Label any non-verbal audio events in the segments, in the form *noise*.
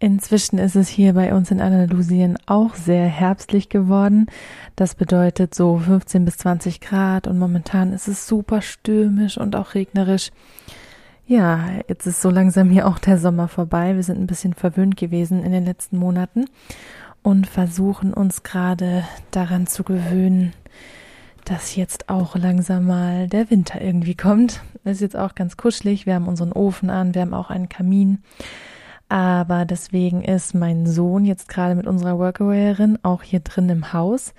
Inzwischen ist es hier bei uns in Andalusien auch sehr herbstlich geworden. Das bedeutet so 15 bis 20 Grad und momentan ist es super stürmisch und auch regnerisch. Ja, jetzt ist so langsam hier auch der Sommer vorbei. Wir sind ein bisschen verwöhnt gewesen in den letzten Monaten und versuchen uns gerade daran zu gewöhnen, dass jetzt auch langsam mal der Winter irgendwie kommt. Ist jetzt auch ganz kuschelig. Wir haben unseren Ofen an, wir haben auch einen Kamin. Aber deswegen ist mein Sohn jetzt gerade mit unserer Workawayerin auch hier drin im Haus,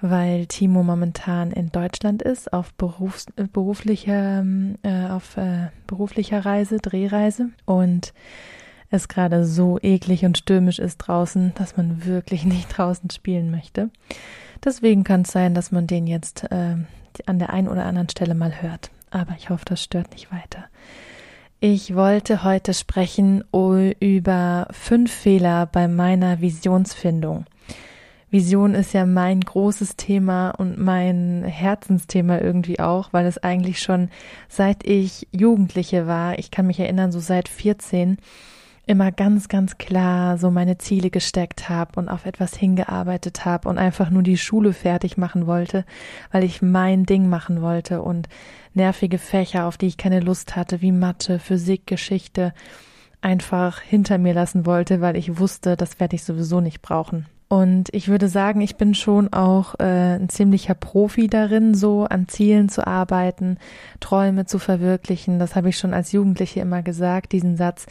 weil Timo momentan in Deutschland ist auf Berufs äh, beruflicher äh, auf äh, beruflicher Reise, Drehreise und es gerade so eklig und stürmisch ist draußen, dass man wirklich *laughs* nicht draußen spielen möchte. Deswegen kann es sein, dass man den jetzt äh, an der einen oder anderen Stelle mal hört. Aber ich hoffe, das stört nicht weiter. Ich wollte heute sprechen über fünf Fehler bei meiner Visionsfindung. Vision ist ja mein großes Thema und mein Herzensthema irgendwie auch, weil es eigentlich schon seit ich Jugendliche war, ich kann mich erinnern, so seit 14, immer ganz, ganz klar so meine Ziele gesteckt habe und auf etwas hingearbeitet habe und einfach nur die Schule fertig machen wollte, weil ich mein Ding machen wollte und nervige Fächer, auf die ich keine Lust hatte, wie Mathe, Physik, Geschichte, einfach hinter mir lassen wollte, weil ich wusste, das werde ich sowieso nicht brauchen. Und ich würde sagen, ich bin schon auch äh, ein ziemlicher Profi darin, so an Zielen zu arbeiten, Träume zu verwirklichen. Das habe ich schon als Jugendliche immer gesagt, diesen Satz,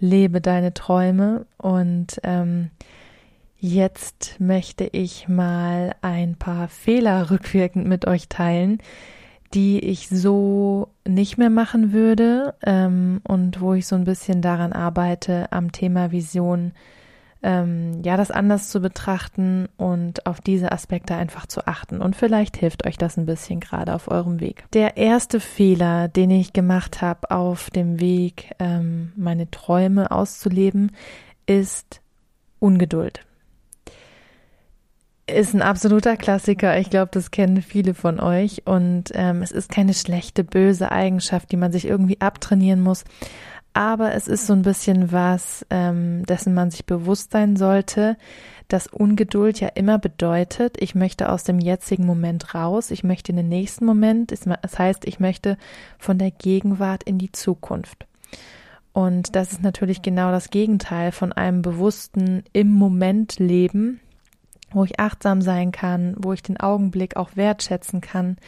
lebe deine Träume. Und ähm, jetzt möchte ich mal ein paar Fehler rückwirkend mit euch teilen, die ich so nicht mehr machen würde ähm, und wo ich so ein bisschen daran arbeite, am Thema Vision ähm, ja, das anders zu betrachten und auf diese Aspekte einfach zu achten. Und vielleicht hilft euch das ein bisschen gerade auf eurem Weg. Der erste Fehler, den ich gemacht habe auf dem Weg, ähm, meine Träume auszuleben, ist Ungeduld. Ist ein absoluter Klassiker. Ich glaube, das kennen viele von euch. Und ähm, es ist keine schlechte, böse Eigenschaft, die man sich irgendwie abtrainieren muss aber es ist so ein bisschen was, ähm, dessen man sich bewusst sein sollte, dass Ungeduld ja immer bedeutet, ich möchte aus dem jetzigen Moment raus, ich möchte in den nächsten Moment, das heißt, ich möchte von der Gegenwart in die Zukunft. Und das ist natürlich genau das Gegenteil von einem bewussten im Moment Leben, wo ich achtsam sein kann, wo ich den Augenblick auch wertschätzen kann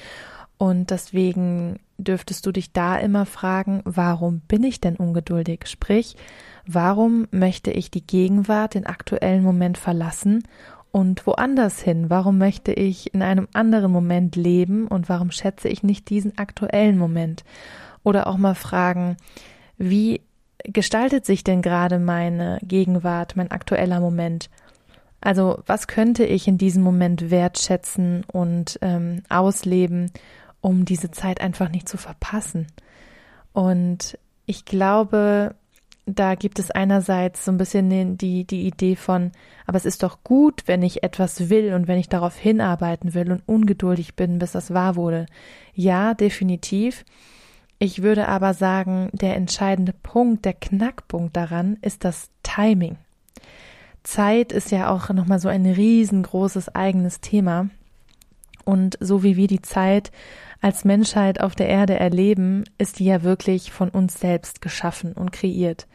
und deswegen dürftest du dich da immer fragen, warum bin ich denn ungeduldig? Sprich, warum möchte ich die Gegenwart, den aktuellen Moment verlassen und woanders hin? Warum möchte ich in einem anderen Moment leben und warum schätze ich nicht diesen aktuellen Moment? Oder auch mal fragen, wie gestaltet sich denn gerade meine Gegenwart, mein aktueller Moment? Also was könnte ich in diesem Moment wertschätzen und ähm, ausleben um diese Zeit einfach nicht zu verpassen. Und ich glaube, da gibt es einerseits so ein bisschen die, die Idee von, aber es ist doch gut, wenn ich etwas will und wenn ich darauf hinarbeiten will und ungeduldig bin, bis das wahr wurde. Ja, definitiv. Ich würde aber sagen, der entscheidende Punkt, der Knackpunkt daran ist das Timing. Zeit ist ja auch nochmal so ein riesengroßes eigenes Thema. Und so wie wir die Zeit als Menschheit auf der Erde erleben, ist die ja wirklich von uns selbst geschaffen und kreiert.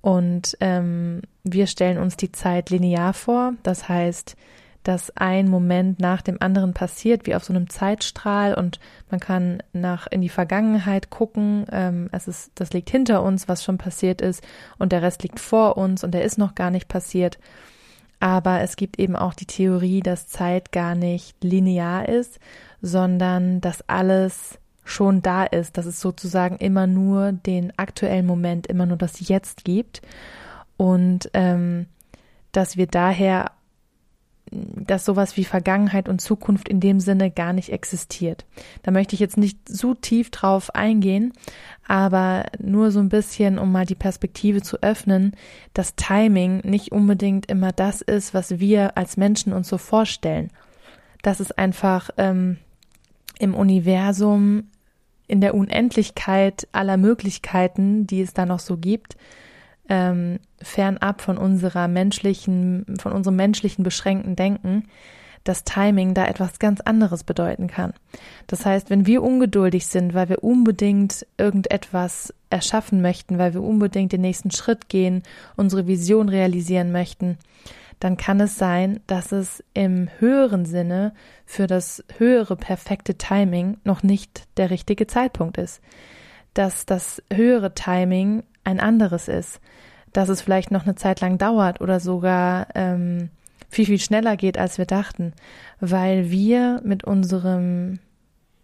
Und ähm, wir stellen uns die Zeit linear vor, das heißt, dass ein Moment nach dem anderen passiert, wie auf so einem Zeitstrahl und man kann nach in die Vergangenheit gucken. Ähm, es ist, das liegt hinter uns, was schon passiert ist, und der Rest liegt vor uns und der ist noch gar nicht passiert. Aber es gibt eben auch die Theorie, dass Zeit gar nicht linear ist, sondern dass alles schon da ist, dass es sozusagen immer nur den aktuellen Moment, immer nur das Jetzt gibt und ähm, dass wir daher dass sowas wie Vergangenheit und Zukunft in dem Sinne gar nicht existiert. Da möchte ich jetzt nicht so tief drauf eingehen, aber nur so ein bisschen, um mal die Perspektive zu öffnen, dass Timing nicht unbedingt immer das ist, was wir als Menschen uns so vorstellen. Dass es einfach ähm, im Universum, in der Unendlichkeit aller Möglichkeiten, die es da noch so gibt, ähm, fernab von unserer menschlichen, von unserem menschlichen beschränkten Denken, dass Timing da etwas ganz anderes bedeuten kann. Das heißt, wenn wir ungeduldig sind, weil wir unbedingt irgendetwas erschaffen möchten, weil wir unbedingt den nächsten Schritt gehen, unsere Vision realisieren möchten, dann kann es sein, dass es im höheren Sinne für das höhere perfekte Timing noch nicht der richtige Zeitpunkt ist. Dass das höhere Timing ein anderes ist, dass es vielleicht noch eine Zeit lang dauert oder sogar ähm, viel, viel schneller geht, als wir dachten, weil wir mit unserem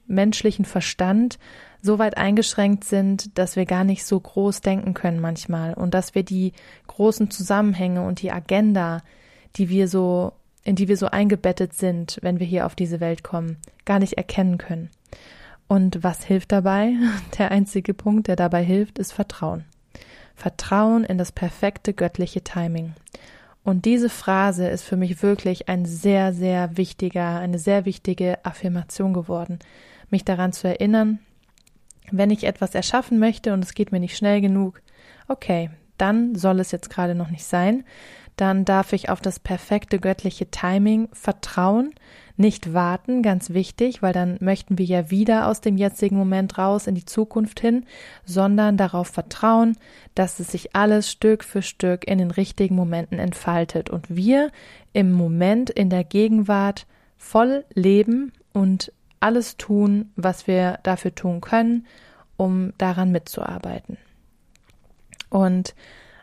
menschlichen Verstand so weit eingeschränkt sind, dass wir gar nicht so groß denken können manchmal. Und dass wir die großen Zusammenhänge und die Agenda, die wir so, in die wir so eingebettet sind, wenn wir hier auf diese Welt kommen, gar nicht erkennen können. Und was hilft dabei? *laughs* Der einzige Punkt, der dabei hilft, ist Vertrauen. Vertrauen in das perfekte göttliche Timing. Und diese Phrase ist für mich wirklich ein sehr, sehr wichtiger, eine sehr wichtige Affirmation geworden, mich daran zu erinnern, wenn ich etwas erschaffen möchte und es geht mir nicht schnell genug, okay, dann soll es jetzt gerade noch nicht sein, dann darf ich auf das perfekte göttliche Timing vertrauen, nicht warten, ganz wichtig, weil dann möchten wir ja wieder aus dem jetzigen Moment raus in die Zukunft hin, sondern darauf vertrauen, dass es sich alles Stück für Stück in den richtigen Momenten entfaltet und wir im Moment in der Gegenwart voll leben und alles tun, was wir dafür tun können, um daran mitzuarbeiten. Und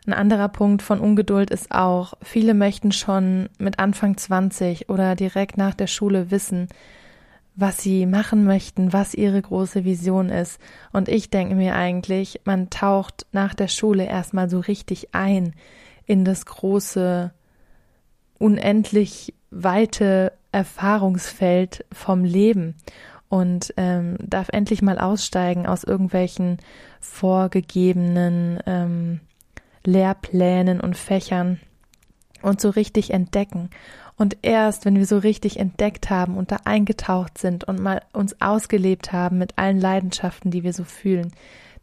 ein anderer Punkt von Ungeduld ist auch, viele möchten schon mit Anfang 20 oder direkt nach der Schule wissen, was sie machen möchten, was ihre große Vision ist. Und ich denke mir eigentlich, man taucht nach der Schule erstmal so richtig ein in das große, unendlich weite Erfahrungsfeld vom Leben und ähm, darf endlich mal aussteigen aus irgendwelchen vorgegebenen ähm, Lehrplänen und Fächern und so richtig entdecken. Und erst, wenn wir so richtig entdeckt haben und da eingetaucht sind und mal uns ausgelebt haben mit allen Leidenschaften, die wir so fühlen,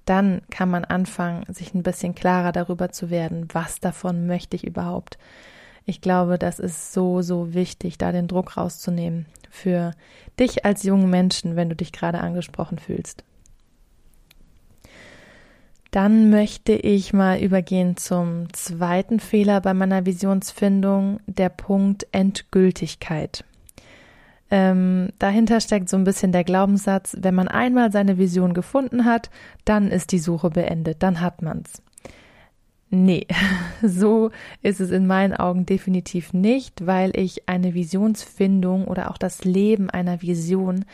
dann kann man anfangen, sich ein bisschen klarer darüber zu werden, was davon möchte ich überhaupt. Ich glaube, das ist so, so wichtig, da den Druck rauszunehmen für dich als jungen Menschen, wenn du dich gerade angesprochen fühlst. Dann möchte ich mal übergehen zum zweiten Fehler bei meiner Visionsfindung, der Punkt Endgültigkeit. Ähm, dahinter steckt so ein bisschen der Glaubenssatz, wenn man einmal seine Vision gefunden hat, dann ist die Suche beendet, dann hat man's. Nee, *laughs* so ist es in meinen Augen definitiv nicht, weil ich eine Visionsfindung oder auch das Leben einer Vision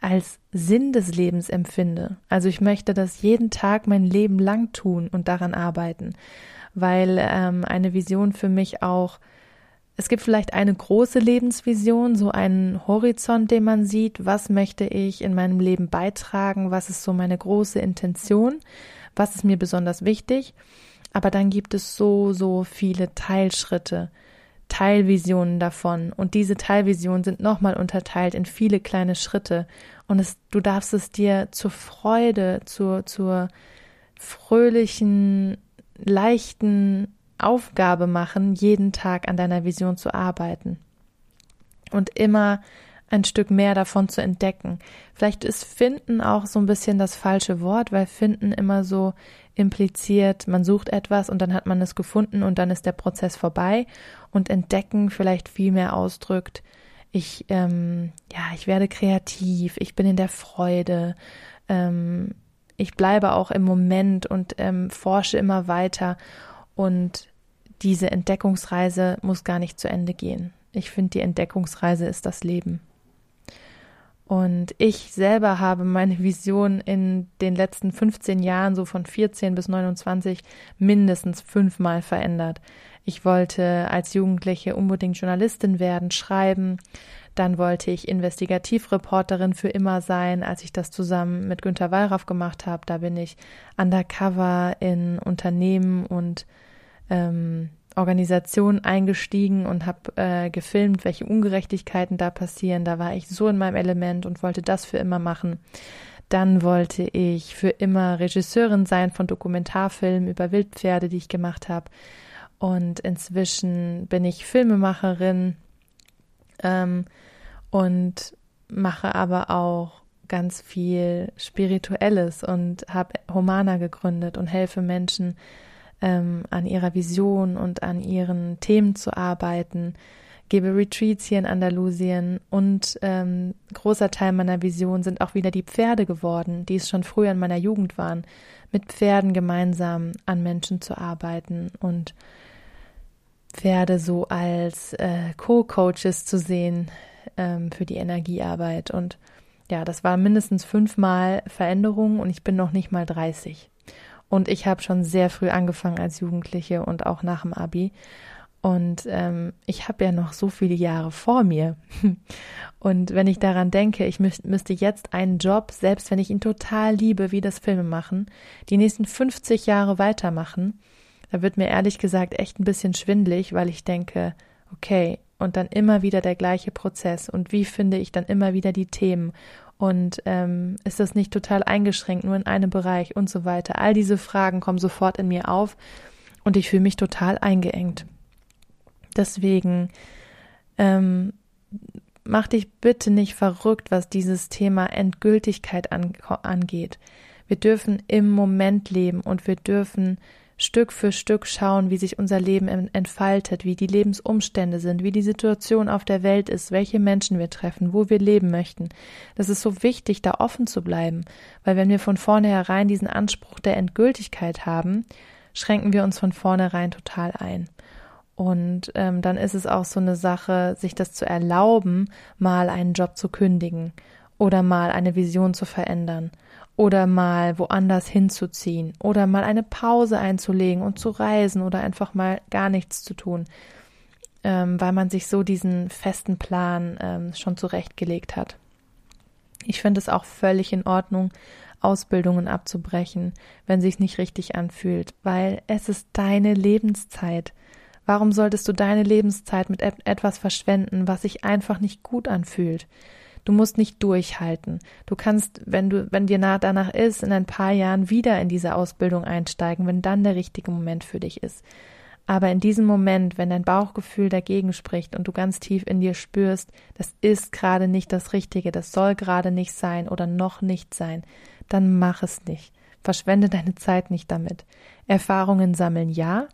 als Sinn des Lebens empfinde. Also ich möchte das jeden Tag mein Leben lang tun und daran arbeiten, weil ähm, eine Vision für mich auch es gibt vielleicht eine große Lebensvision, so einen Horizont, den man sieht. Was möchte ich in meinem Leben beitragen? Was ist so meine große Intention? Was ist mir besonders wichtig? Aber dann gibt es so, so viele Teilschritte, Teilvisionen davon. Und diese Teilvisionen sind nochmal unterteilt in viele kleine Schritte. Und es, du darfst es dir zur Freude, zur, zur fröhlichen, leichten Aufgabe machen, jeden Tag an deiner Vision zu arbeiten. Und immer ein Stück mehr davon zu entdecken. Vielleicht ist finden auch so ein bisschen das falsche Wort, weil finden immer so impliziert, man sucht etwas und dann hat man es gefunden und dann ist der Prozess vorbei und entdecken vielleicht viel mehr ausdrückt, ich, ähm, ja, ich werde kreativ, ich bin in der Freude, ähm, ich bleibe auch im Moment und ähm, forsche immer weiter und diese Entdeckungsreise muss gar nicht zu Ende gehen. Ich finde, die Entdeckungsreise ist das Leben. Und ich selber habe meine Vision in den letzten 15 Jahren, so von 14 bis 29, mindestens fünfmal verändert. Ich wollte als Jugendliche unbedingt Journalistin werden, schreiben. Dann wollte ich Investigativreporterin für immer sein, als ich das zusammen mit Günter Wallraff gemacht habe. Da bin ich undercover in Unternehmen und ähm, Organisation eingestiegen und habe äh, gefilmt, welche Ungerechtigkeiten da passieren. Da war ich so in meinem Element und wollte das für immer machen. Dann wollte ich für immer Regisseurin sein von Dokumentarfilmen über Wildpferde, die ich gemacht habe. Und inzwischen bin ich Filmemacherin ähm, und mache aber auch ganz viel Spirituelles und habe Humana gegründet und helfe Menschen ähm, an ihrer Vision und an ihren Themen zu arbeiten, gebe Retreats hier in Andalusien und ähm, großer Teil meiner Vision sind auch wieder die Pferde geworden, die es schon früher in meiner Jugend waren, mit Pferden gemeinsam an Menschen zu arbeiten und Pferde so als äh, Co-Coaches zu sehen ähm, für die Energiearbeit und ja, das war mindestens fünfmal Veränderung und ich bin noch nicht mal 30. Und ich habe schon sehr früh angefangen als Jugendliche und auch nach dem Abi. Und ähm, ich habe ja noch so viele Jahre vor mir. *laughs* Und wenn ich daran denke, ich müß, müsste jetzt einen Job, selbst wenn ich ihn total liebe, wie das Filme machen, die nächsten 50 Jahre weitermachen, da wird mir ehrlich gesagt echt ein bisschen schwindlig, weil ich denke, okay, und dann immer wieder der gleiche Prozess und wie finde ich dann immer wieder die Themen und ähm, ist das nicht total eingeschränkt, nur in einem Bereich und so weiter. All diese Fragen kommen sofort in mir auf und ich fühle mich total eingeengt. Deswegen ähm, mach dich bitte nicht verrückt, was dieses Thema Endgültigkeit an, angeht. Wir dürfen im Moment leben und wir dürfen Stück für Stück schauen, wie sich unser Leben entfaltet, wie die Lebensumstände sind, wie die Situation auf der Welt ist, welche Menschen wir treffen, wo wir leben möchten. Das ist so wichtig, da offen zu bleiben, weil wenn wir von vornherein diesen Anspruch der Endgültigkeit haben, schränken wir uns von vornherein total ein. Und ähm, dann ist es auch so eine Sache, sich das zu erlauben, mal einen Job zu kündigen oder mal eine Vision zu verändern oder mal woanders hinzuziehen oder mal eine Pause einzulegen und zu reisen oder einfach mal gar nichts zu tun, ähm, weil man sich so diesen festen Plan ähm, schon zurechtgelegt hat. Ich finde es auch völlig in Ordnung, Ausbildungen abzubrechen, wenn sich's nicht richtig anfühlt, weil es ist deine Lebenszeit. Warum solltest du deine Lebenszeit mit etwas verschwenden, was sich einfach nicht gut anfühlt? Du musst nicht durchhalten. Du kannst, wenn du, wenn dir nah danach ist, in ein paar Jahren wieder in diese Ausbildung einsteigen, wenn dann der richtige Moment für dich ist. Aber in diesem Moment, wenn dein Bauchgefühl dagegen spricht und du ganz tief in dir spürst, das ist gerade nicht das Richtige, das soll gerade nicht sein oder noch nicht sein, dann mach es nicht. Verschwende deine Zeit nicht damit. Erfahrungen sammeln ja,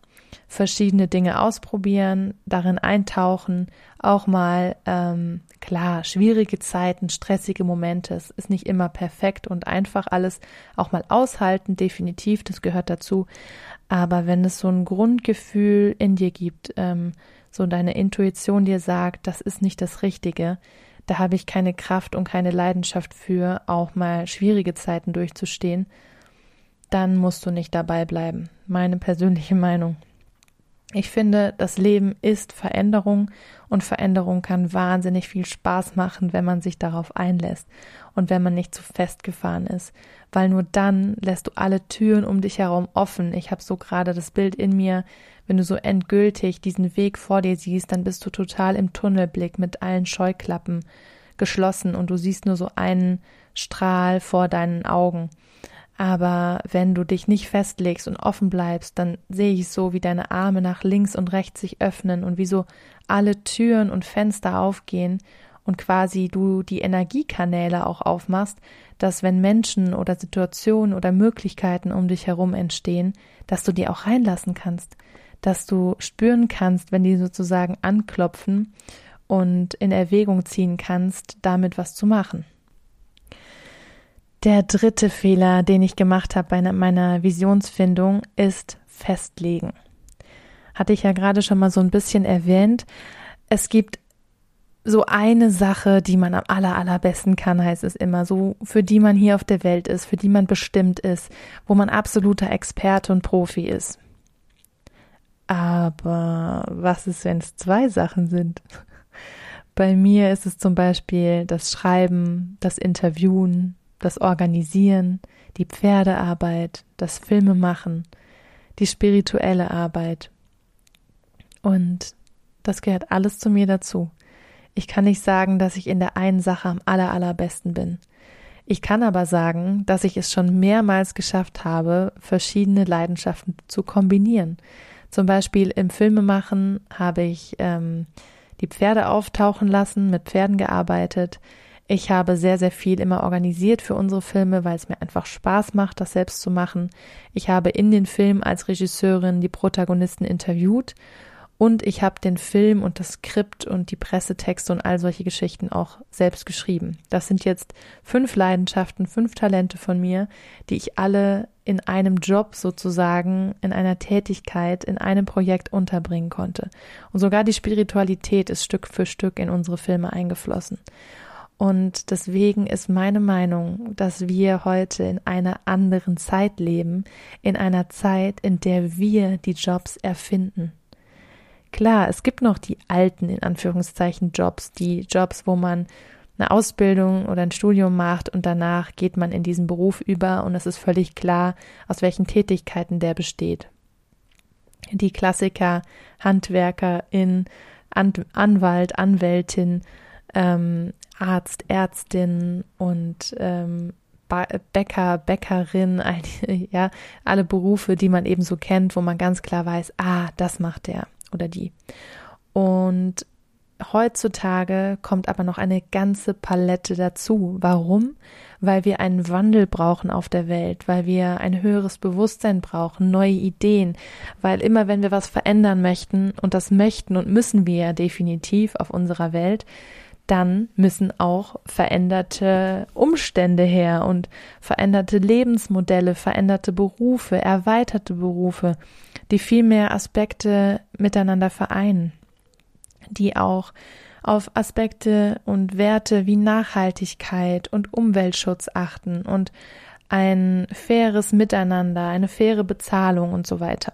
verschiedene Dinge ausprobieren, darin eintauchen, auch mal ähm, klar, schwierige Zeiten, stressige Momente, es ist nicht immer perfekt und einfach alles auch mal aushalten, definitiv, das gehört dazu. Aber wenn es so ein Grundgefühl in dir gibt, ähm, so deine Intuition dir sagt, das ist nicht das Richtige, da habe ich keine Kraft und keine Leidenschaft für, auch mal schwierige Zeiten durchzustehen, dann musst du nicht dabei bleiben. Meine persönliche Meinung. Ich finde, das Leben ist Veränderung und Veränderung kann wahnsinnig viel Spaß machen, wenn man sich darauf einlässt und wenn man nicht zu festgefahren ist, weil nur dann lässt du alle Türen um dich herum offen. Ich habe so gerade das Bild in mir, wenn du so endgültig diesen Weg vor dir siehst, dann bist du total im Tunnelblick mit allen Scheuklappen geschlossen und du siehst nur so einen Strahl vor deinen Augen. Aber wenn du dich nicht festlegst und offen bleibst, dann sehe ich so, wie deine Arme nach links und rechts sich öffnen und wie so alle Türen und Fenster aufgehen und quasi du die Energiekanäle auch aufmachst, dass wenn Menschen oder Situationen oder Möglichkeiten um dich herum entstehen, dass du die auch reinlassen kannst, dass du spüren kannst, wenn die sozusagen anklopfen und in Erwägung ziehen kannst, damit was zu machen. Der dritte Fehler, den ich gemacht habe bei meiner Visionsfindung, ist festlegen. Hatte ich ja gerade schon mal so ein bisschen erwähnt. Es gibt so eine Sache, die man am aller, allerbesten kann, heißt es immer, so für die man hier auf der Welt ist, für die man bestimmt ist, wo man absoluter Experte und Profi ist. Aber was ist, wenn es zwei Sachen sind? Bei mir ist es zum Beispiel das Schreiben, das Interviewen, das Organisieren, die Pferdearbeit, das Filmemachen, die spirituelle Arbeit. Und das gehört alles zu mir dazu. Ich kann nicht sagen, dass ich in der einen Sache am aller, allerbesten bin. Ich kann aber sagen, dass ich es schon mehrmals geschafft habe, verschiedene Leidenschaften zu kombinieren. Zum Beispiel im Filmemachen habe ich ähm, die Pferde auftauchen lassen, mit Pferden gearbeitet. Ich habe sehr, sehr viel immer organisiert für unsere Filme, weil es mir einfach Spaß macht, das selbst zu machen. Ich habe in den Filmen als Regisseurin die Protagonisten interviewt und ich habe den Film und das Skript und die Pressetexte und all solche Geschichten auch selbst geschrieben. Das sind jetzt fünf Leidenschaften, fünf Talente von mir, die ich alle in einem Job sozusagen, in einer Tätigkeit, in einem Projekt unterbringen konnte. Und sogar die Spiritualität ist Stück für Stück in unsere Filme eingeflossen. Und deswegen ist meine Meinung, dass wir heute in einer anderen Zeit leben, in einer Zeit, in der wir die Jobs erfinden. Klar, es gibt noch die alten, in Anführungszeichen, Jobs, die Jobs, wo man eine Ausbildung oder ein Studium macht und danach geht man in diesen Beruf über und es ist völlig klar, aus welchen Tätigkeiten der besteht. Die Klassiker, Handwerkerin, An Anwalt, Anwältin, ähm, Arzt, Ärztin und ähm, Bäcker, Bäckerin, *laughs* ja, alle Berufe, die man eben so kennt, wo man ganz klar weiß, ah, das macht der oder die. Und heutzutage kommt aber noch eine ganze Palette dazu. Warum? Weil wir einen Wandel brauchen auf der Welt, weil wir ein höheres Bewusstsein brauchen, neue Ideen, weil immer wenn wir was verändern möchten, und das möchten und müssen wir ja definitiv auf unserer Welt, dann müssen auch veränderte Umstände her und veränderte Lebensmodelle, veränderte Berufe, erweiterte Berufe, die viel mehr Aspekte miteinander vereinen, die auch auf Aspekte und Werte wie Nachhaltigkeit und Umweltschutz achten und ein faires Miteinander, eine faire Bezahlung und so weiter.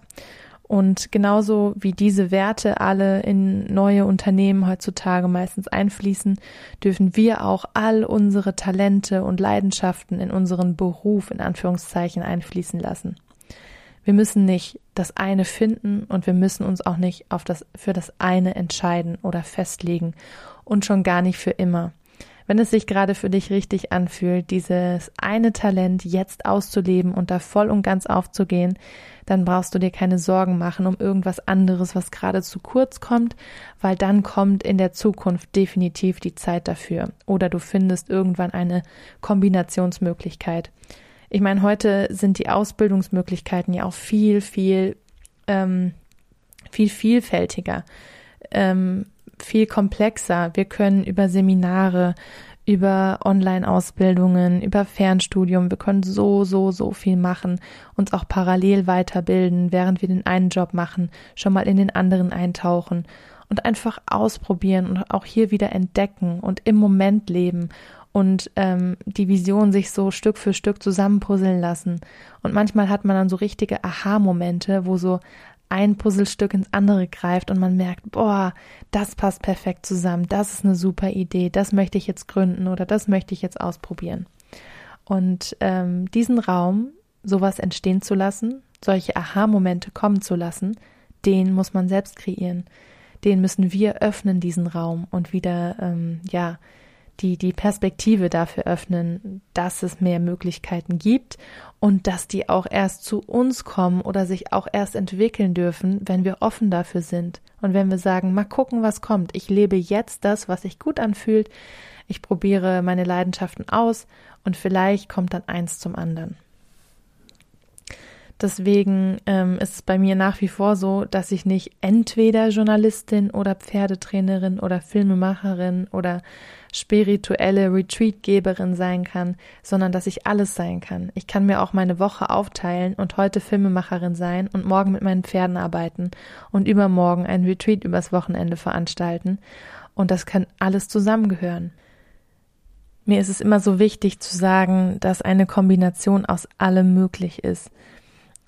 Und genauso wie diese Werte alle in neue Unternehmen heutzutage meistens einfließen, dürfen wir auch all unsere Talente und Leidenschaften in unseren Beruf in Anführungszeichen einfließen lassen. Wir müssen nicht das eine finden und wir müssen uns auch nicht auf das, für das eine entscheiden oder festlegen und schon gar nicht für immer. Wenn es sich gerade für dich richtig anfühlt, dieses eine Talent jetzt auszuleben und da voll und ganz aufzugehen, dann brauchst du dir keine Sorgen machen um irgendwas anderes, was gerade zu kurz kommt, weil dann kommt in der Zukunft definitiv die Zeit dafür. Oder du findest irgendwann eine Kombinationsmöglichkeit. Ich meine, heute sind die Ausbildungsmöglichkeiten ja auch viel, viel, ähm, viel vielfältiger. Ähm, viel komplexer. Wir können über Seminare, über Online-Ausbildungen, über Fernstudium, wir können so, so, so viel machen, uns auch parallel weiterbilden, während wir den einen Job machen, schon mal in den anderen eintauchen und einfach ausprobieren und auch hier wieder entdecken und im Moment leben und ähm, die Vision sich so Stück für Stück zusammenpuzzeln lassen. Und manchmal hat man dann so richtige Aha-Momente, wo so ein Puzzlestück ins andere greift und man merkt, boah, das passt perfekt zusammen, das ist eine super Idee, das möchte ich jetzt gründen oder das möchte ich jetzt ausprobieren. Und ähm, diesen Raum, sowas entstehen zu lassen, solche Aha-Momente kommen zu lassen, den muss man selbst kreieren. Den müssen wir öffnen, diesen Raum und wieder, ähm, ja, die, die Perspektive dafür öffnen, dass es mehr Möglichkeiten gibt und dass die auch erst zu uns kommen oder sich auch erst entwickeln dürfen, wenn wir offen dafür sind und wenn wir sagen, mal gucken, was kommt. Ich lebe jetzt das, was sich gut anfühlt. Ich probiere meine Leidenschaften aus und vielleicht kommt dann eins zum anderen. Deswegen ähm, ist es bei mir nach wie vor so, dass ich nicht entweder Journalistin oder Pferdetrainerin oder Filmemacherin oder spirituelle Retreatgeberin sein kann, sondern dass ich alles sein kann. Ich kann mir auch meine Woche aufteilen und heute Filmemacherin sein und morgen mit meinen Pferden arbeiten und übermorgen ein Retreat übers Wochenende veranstalten. Und das kann alles zusammengehören. Mir ist es immer so wichtig zu sagen, dass eine Kombination aus allem möglich ist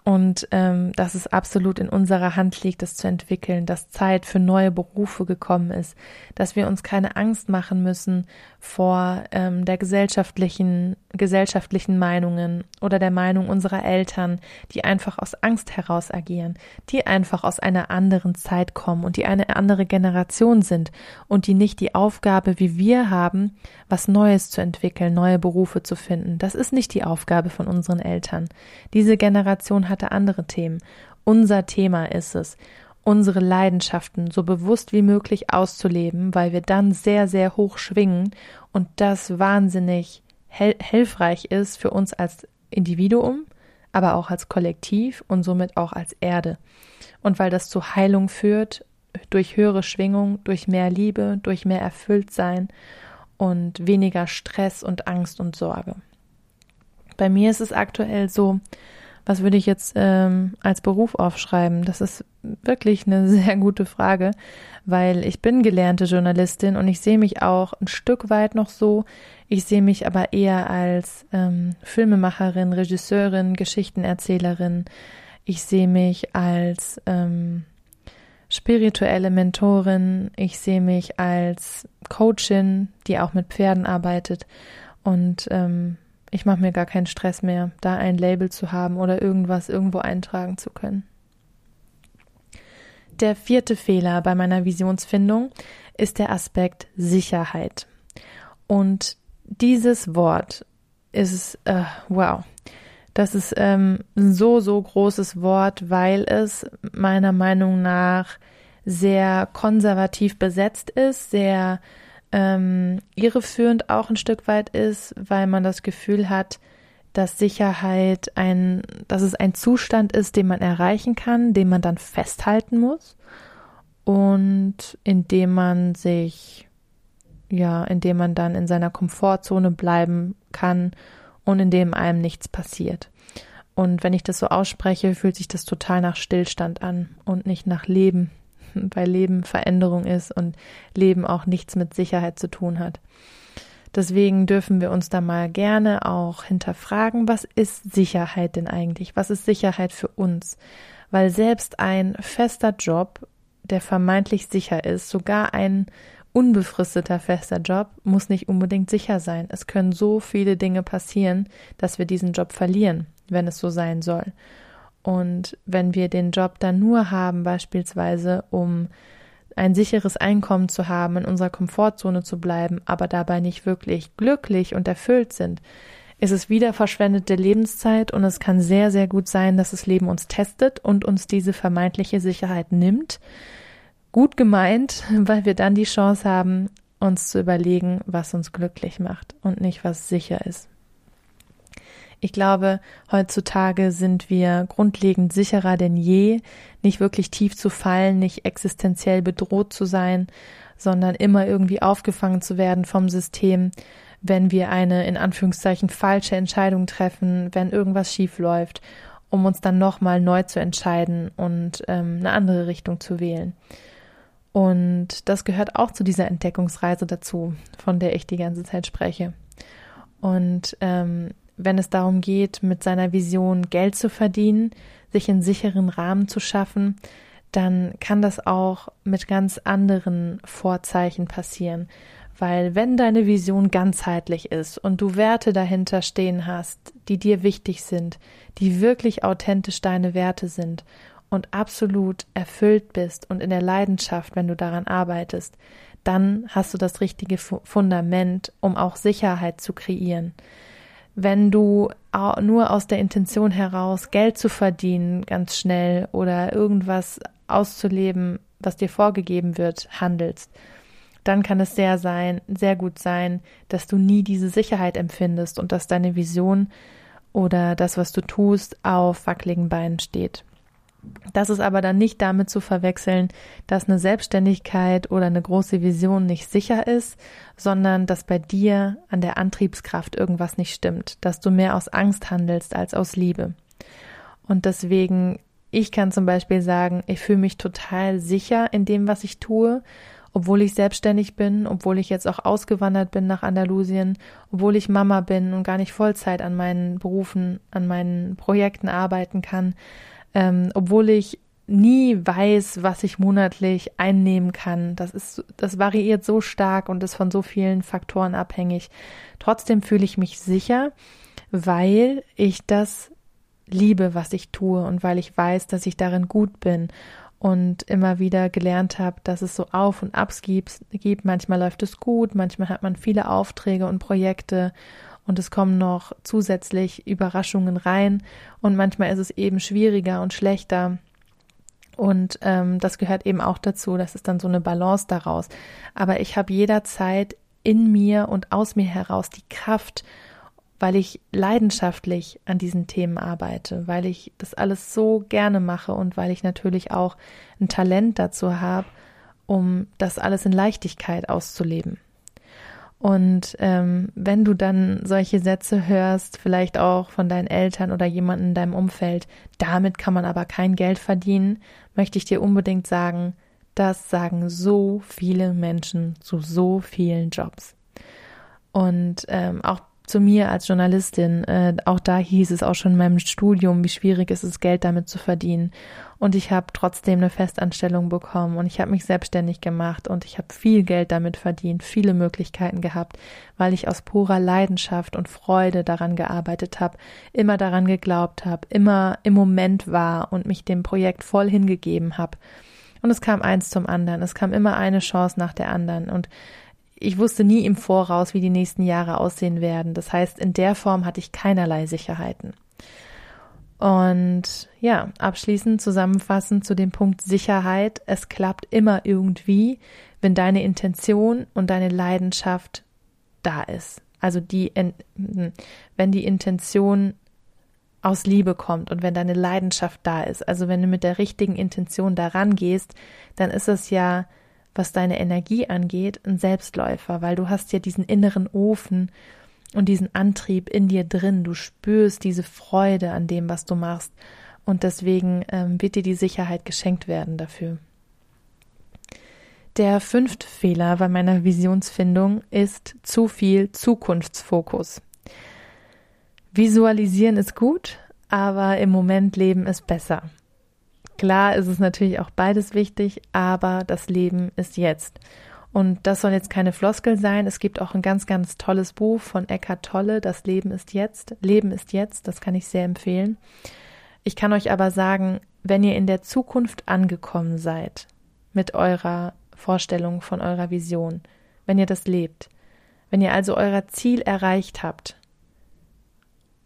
und ähm, dass es absolut in unserer Hand liegt, das zu entwickeln, dass Zeit für neue Berufe gekommen ist, dass wir uns keine Angst machen müssen vor ähm, der gesellschaftlichen gesellschaftlichen Meinungen oder der Meinung unserer Eltern, die einfach aus Angst heraus agieren, die einfach aus einer anderen Zeit kommen und die eine andere Generation sind und die nicht die Aufgabe wie wir haben, was Neues zu entwickeln, neue Berufe zu finden. Das ist nicht die Aufgabe von unseren Eltern. Diese Generation hatte andere Themen. Unser Thema ist es, unsere Leidenschaften so bewusst wie möglich auszuleben, weil wir dann sehr, sehr hoch schwingen und das wahnsinnig hilfreich ist für uns als Individuum, aber auch als Kollektiv und somit auch als Erde. Und weil das zu Heilung führt, durch höhere Schwingung, durch mehr Liebe, durch mehr Erfülltsein und weniger Stress und Angst und Sorge. Bei mir ist es aktuell so, was würde ich jetzt ähm, als Beruf aufschreiben? Das ist wirklich eine *laughs* sehr gute Frage, weil ich bin gelernte Journalistin und ich sehe mich auch ein Stück weit noch so. Ich sehe mich aber eher als ähm, Filmemacherin, Regisseurin, Geschichtenerzählerin. Ich sehe mich als ähm, spirituelle Mentorin. Ich sehe mich als Coachin, die auch mit Pferden arbeitet. Und ähm, ich mache mir gar keinen Stress mehr, da ein Label zu haben oder irgendwas irgendwo eintragen zu können. Der vierte Fehler bei meiner Visionsfindung ist der Aspekt Sicherheit. Und dieses Wort ist, äh, wow, das ist ähm, so, so großes Wort, weil es meiner Meinung nach sehr konservativ besetzt ist, sehr ähm, irreführend auch ein Stück weit ist, weil man das Gefühl hat, dass Sicherheit ein, dass es ein Zustand ist, den man erreichen kann, den man dann festhalten muss und indem man sich, ja, indem man dann in seiner Komfortzone bleiben kann und indem einem nichts passiert. Und wenn ich das so ausspreche, fühlt sich das total nach Stillstand an und nicht nach Leben. Weil Leben Veränderung ist und Leben auch nichts mit Sicherheit zu tun hat. Deswegen dürfen wir uns da mal gerne auch hinterfragen, was ist Sicherheit denn eigentlich? Was ist Sicherheit für uns? Weil selbst ein fester Job, der vermeintlich sicher ist, sogar ein unbefristeter fester Job, muss nicht unbedingt sicher sein. Es können so viele Dinge passieren, dass wir diesen Job verlieren, wenn es so sein soll. Und wenn wir den Job dann nur haben, beispielsweise, um ein sicheres Einkommen zu haben, in unserer Komfortzone zu bleiben, aber dabei nicht wirklich glücklich und erfüllt sind, ist es wieder verschwendete Lebenszeit und es kann sehr, sehr gut sein, dass das Leben uns testet und uns diese vermeintliche Sicherheit nimmt. Gut gemeint, *laughs* weil wir dann die Chance haben, uns zu überlegen, was uns glücklich macht und nicht was sicher ist. Ich glaube, heutzutage sind wir grundlegend sicherer denn je, nicht wirklich tief zu fallen, nicht existenziell bedroht zu sein, sondern immer irgendwie aufgefangen zu werden vom System, wenn wir eine in Anführungszeichen falsche Entscheidung treffen, wenn irgendwas schief läuft, um uns dann nochmal neu zu entscheiden und ähm, eine andere Richtung zu wählen. Und das gehört auch zu dieser Entdeckungsreise dazu, von der ich die ganze Zeit spreche. Und ähm, wenn es darum geht, mit seiner Vision Geld zu verdienen, sich einen sicheren Rahmen zu schaffen, dann kann das auch mit ganz anderen Vorzeichen passieren. Weil wenn deine Vision ganzheitlich ist und du Werte dahinter stehen hast, die dir wichtig sind, die wirklich authentisch deine Werte sind und absolut erfüllt bist und in der Leidenschaft, wenn du daran arbeitest, dann hast du das richtige Fundament, um auch Sicherheit zu kreieren wenn du nur aus der Intention heraus Geld zu verdienen ganz schnell oder irgendwas auszuleben, was dir vorgegeben wird, handelst, dann kann es sehr sein, sehr gut sein, dass du nie diese Sicherheit empfindest und dass deine Vision oder das, was du tust, auf wackeligen Beinen steht. Das ist aber dann nicht damit zu verwechseln, dass eine Selbstständigkeit oder eine große Vision nicht sicher ist, sondern dass bei dir an der Antriebskraft irgendwas nicht stimmt, dass du mehr aus Angst handelst als aus Liebe. Und deswegen, ich kann zum Beispiel sagen, ich fühle mich total sicher in dem, was ich tue obwohl ich selbstständig bin, obwohl ich jetzt auch ausgewandert bin nach Andalusien, obwohl ich Mama bin und gar nicht Vollzeit an meinen Berufen, an meinen Projekten arbeiten kann, ähm, obwohl ich nie weiß, was ich monatlich einnehmen kann. Das ist, das variiert so stark und ist von so vielen Faktoren abhängig. Trotzdem fühle ich mich sicher, weil ich das liebe, was ich tue und weil ich weiß, dass ich darin gut bin und immer wieder gelernt habe, dass es so Auf und Abs gibt. Manchmal läuft es gut, manchmal hat man viele Aufträge und Projekte und es kommen noch zusätzlich Überraschungen rein und manchmal ist es eben schwieriger und schlechter. Und ähm, das gehört eben auch dazu. Das ist dann so eine Balance daraus. Aber ich habe jederzeit in mir und aus mir heraus die Kraft, weil ich leidenschaftlich an diesen Themen arbeite, weil ich das alles so gerne mache und weil ich natürlich auch ein Talent dazu habe, um das alles in Leichtigkeit auszuleben. Und ähm, wenn du dann solche Sätze hörst, vielleicht auch von deinen Eltern oder jemanden in deinem Umfeld, damit kann man aber kein Geld verdienen, möchte ich dir unbedingt sagen, das sagen so viele Menschen zu so vielen Jobs. Und ähm, auch zu mir als Journalistin, äh, auch da hieß es auch schon in meinem Studium, wie schwierig es ist, Geld damit zu verdienen. Und ich habe trotzdem eine Festanstellung bekommen und ich habe mich selbstständig gemacht und ich habe viel Geld damit verdient, viele Möglichkeiten gehabt, weil ich aus purer Leidenschaft und Freude daran gearbeitet habe, immer daran geglaubt habe, immer im Moment war und mich dem Projekt voll hingegeben habe. Und es kam eins zum anderen, es kam immer eine Chance nach der anderen und ich wusste nie im Voraus, wie die nächsten Jahre aussehen werden. Das heißt, in der Form hatte ich keinerlei Sicherheiten. Und ja, abschließend zusammenfassend zu dem Punkt Sicherheit. Es klappt immer irgendwie, wenn deine Intention und deine Leidenschaft da ist. Also die, wenn die Intention aus Liebe kommt und wenn deine Leidenschaft da ist. Also wenn du mit der richtigen Intention daran gehst, dann ist es ja was deine Energie angeht, ein Selbstläufer, weil du hast ja diesen inneren Ofen und diesen Antrieb in dir drin. Du spürst diese Freude an dem, was du machst. Und deswegen ähm, wird dir die Sicherheit geschenkt werden dafür. Der fünfte Fehler bei meiner Visionsfindung ist zu viel Zukunftsfokus. Visualisieren ist gut, aber im Moment leben ist besser. Klar ist es natürlich auch beides wichtig, aber das Leben ist jetzt. Und das soll jetzt keine Floskel sein. Es gibt auch ein ganz, ganz tolles Buch von Eckhart Tolle, Das Leben ist jetzt. Leben ist jetzt, das kann ich sehr empfehlen. Ich kann euch aber sagen, wenn ihr in der Zukunft angekommen seid, mit eurer Vorstellung von eurer Vision, wenn ihr das lebt, wenn ihr also euer Ziel erreicht habt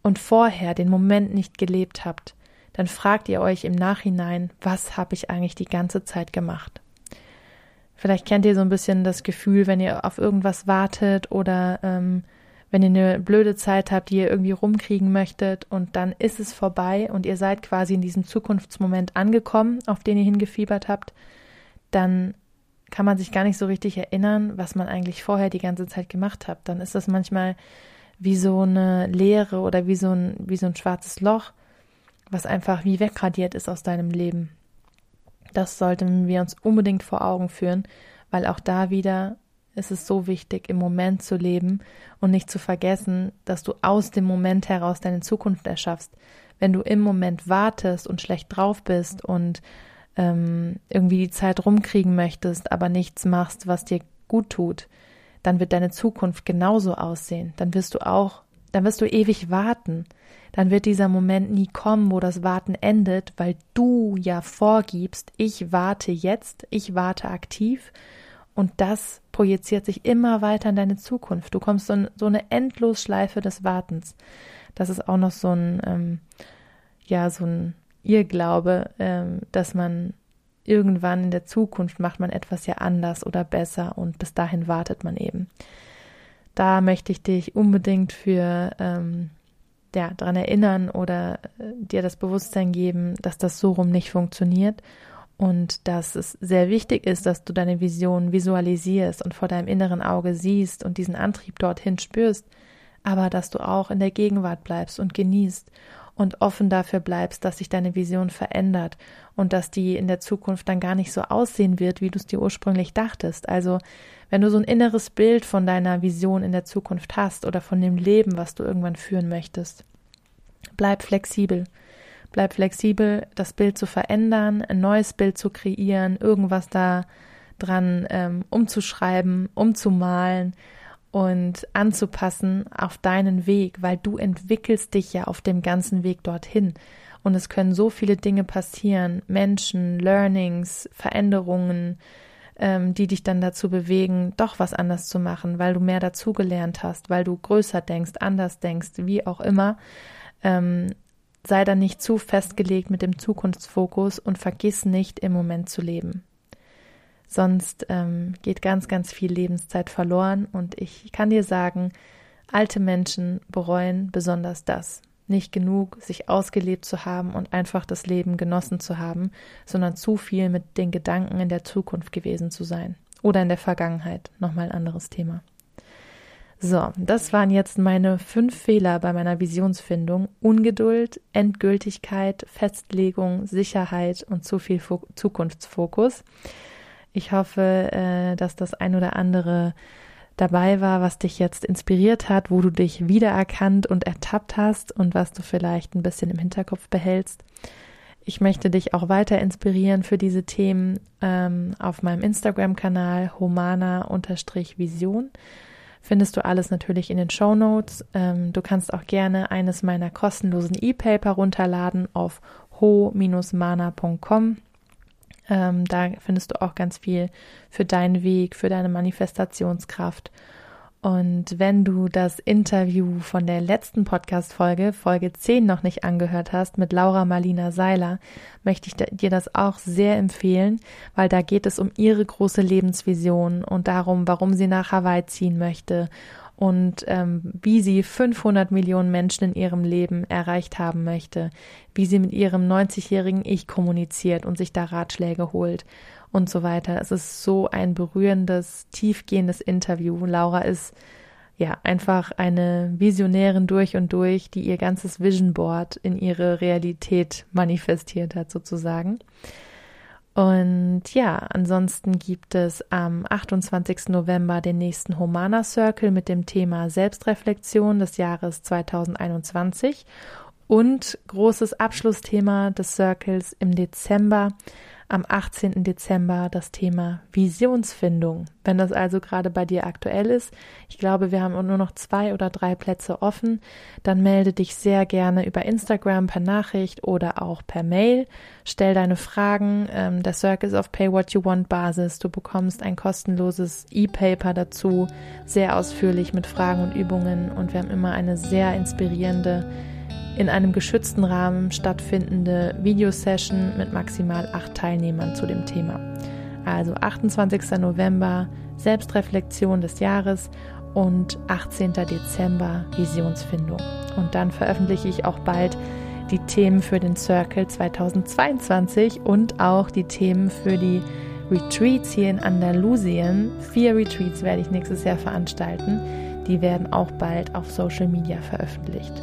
und vorher den Moment nicht gelebt habt, dann fragt ihr euch im Nachhinein, was habe ich eigentlich die ganze Zeit gemacht? Vielleicht kennt ihr so ein bisschen das Gefühl, wenn ihr auf irgendwas wartet oder ähm, wenn ihr eine blöde Zeit habt, die ihr irgendwie rumkriegen möchtet und dann ist es vorbei und ihr seid quasi in diesem Zukunftsmoment angekommen, auf den ihr hingefiebert habt, dann kann man sich gar nicht so richtig erinnern, was man eigentlich vorher die ganze Zeit gemacht hat. Dann ist das manchmal wie so eine Leere oder wie so ein, wie so ein schwarzes Loch was einfach wie wegradiert ist aus deinem Leben. Das sollten wir uns unbedingt vor Augen führen, weil auch da wieder ist es so wichtig, im Moment zu leben und nicht zu vergessen, dass du aus dem Moment heraus deine Zukunft erschaffst. Wenn du im Moment wartest und schlecht drauf bist und ähm, irgendwie die Zeit rumkriegen möchtest, aber nichts machst, was dir gut tut, dann wird deine Zukunft genauso aussehen. Dann wirst du auch, dann wirst du ewig warten dann wird dieser Moment nie kommen, wo das Warten endet, weil du ja vorgibst, ich warte jetzt, ich warte aktiv und das projiziert sich immer weiter in deine Zukunft. Du kommst so, in, so eine Endlosschleife des Wartens. Das ist auch noch so ein, ähm, ja, so ein Irrglaube, ähm, dass man irgendwann in der Zukunft macht man etwas ja anders oder besser und bis dahin wartet man eben. Da möchte ich dich unbedingt für ähm, ja, daran erinnern oder äh, dir das Bewusstsein geben, dass das so rum nicht funktioniert und dass es sehr wichtig ist, dass du deine Vision visualisierst und vor deinem inneren Auge siehst und diesen Antrieb dorthin spürst, aber dass du auch in der Gegenwart bleibst und genießt und offen dafür bleibst, dass sich deine Vision verändert und dass die in der Zukunft dann gar nicht so aussehen wird, wie du es dir ursprünglich dachtest. Also wenn du so ein inneres Bild von deiner Vision in der Zukunft hast oder von dem Leben, was du irgendwann führen möchtest, bleib flexibel. Bleib flexibel, das Bild zu verändern, ein neues Bild zu kreieren, irgendwas da dran ähm, umzuschreiben, umzumalen und anzupassen auf deinen Weg, weil du entwickelst dich ja auf dem ganzen Weg dorthin. Und es können so viele Dinge passieren, Menschen, Learnings, Veränderungen, ähm, die dich dann dazu bewegen, doch was anders zu machen, weil du mehr dazugelernt hast, weil du größer denkst, anders denkst, wie auch immer. Ähm, sei da nicht zu festgelegt mit dem Zukunftsfokus und vergiss nicht, im Moment zu leben. Sonst ähm, geht ganz, ganz viel Lebenszeit verloren und ich kann dir sagen, alte Menschen bereuen besonders das. Nicht genug, sich ausgelebt zu haben und einfach das Leben genossen zu haben, sondern zu viel mit den Gedanken in der Zukunft gewesen zu sein. Oder in der Vergangenheit. Nochmal ein anderes Thema. So, das waren jetzt meine fünf Fehler bei meiner Visionsfindung. Ungeduld, Endgültigkeit, Festlegung, Sicherheit und zu viel Fo Zukunftsfokus. Ich hoffe, äh, dass das ein oder andere dabei war, was dich jetzt inspiriert hat, wo du dich wiedererkannt und ertappt hast und was du vielleicht ein bisschen im Hinterkopf behältst. Ich möchte dich auch weiter inspirieren für diese Themen ähm, auf meinem Instagram-Kanal humana-vision. Findest du alles natürlich in den Show Notes. Ähm, du kannst auch gerne eines meiner kostenlosen E-Paper runterladen auf ho-mana.com. Ähm, da findest du auch ganz viel für deinen Weg, für deine Manifestationskraft. Und wenn du das Interview von der letzten Podcast-Folge, Folge 10, noch nicht angehört hast, mit Laura Marlina Seiler, möchte ich dir das auch sehr empfehlen, weil da geht es um ihre große Lebensvision und darum, warum sie nach Hawaii ziehen möchte und ähm, wie sie 500 Millionen Menschen in ihrem Leben erreicht haben möchte, wie sie mit ihrem 90-jährigen Ich kommuniziert und sich da Ratschläge holt und so weiter. Es ist so ein berührendes, tiefgehendes Interview. Laura ist ja einfach eine Visionärin durch und durch, die ihr ganzes Vision Board in ihre Realität manifestiert hat sozusagen. Und ja, ansonsten gibt es am 28. November den nächsten Humana Circle mit dem Thema Selbstreflexion des Jahres 2021 und großes Abschlussthema des Circles im Dezember am 18. Dezember das Thema Visionsfindung. Wenn das also gerade bei dir aktuell ist, ich glaube, wir haben nur noch zwei oder drei Plätze offen, dann melde dich sehr gerne über Instagram per Nachricht oder auch per Mail. Stell deine Fragen. Ähm, der Circle ist auf Pay What You Want Basis. Du bekommst ein kostenloses E-Paper dazu, sehr ausführlich mit Fragen und Übungen und wir haben immer eine sehr inspirierende in einem geschützten Rahmen stattfindende Videosession mit maximal acht Teilnehmern zu dem Thema. Also 28. November Selbstreflexion des Jahres und 18. Dezember Visionsfindung. Und dann veröffentliche ich auch bald die Themen für den Circle 2022 und auch die Themen für die Retreats hier in Andalusien. Vier Retreats werde ich nächstes Jahr veranstalten. Die werden auch bald auf Social Media veröffentlicht.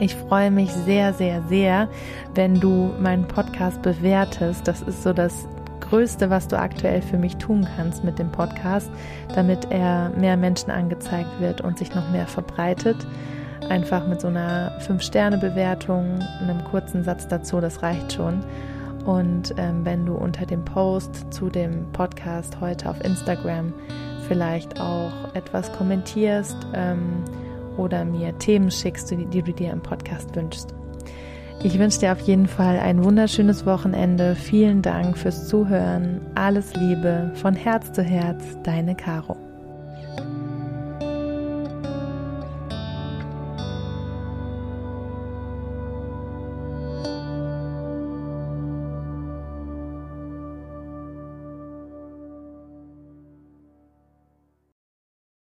Ich freue mich sehr, sehr, sehr, wenn du meinen Podcast bewertest. Das ist so das Größte, was du aktuell für mich tun kannst mit dem Podcast, damit er mehr Menschen angezeigt wird und sich noch mehr verbreitet. Einfach mit so einer 5-Sterne-Bewertung, einem kurzen Satz dazu, das reicht schon. Und ähm, wenn du unter dem Post zu dem Podcast heute auf Instagram vielleicht auch etwas kommentierst, ähm, oder mir Themen schickst, die, die du dir im Podcast wünschst. Ich wünsche dir auf jeden Fall ein wunderschönes Wochenende. Vielen Dank fürs Zuhören. Alles Liebe von Herz zu Herz, deine Caro.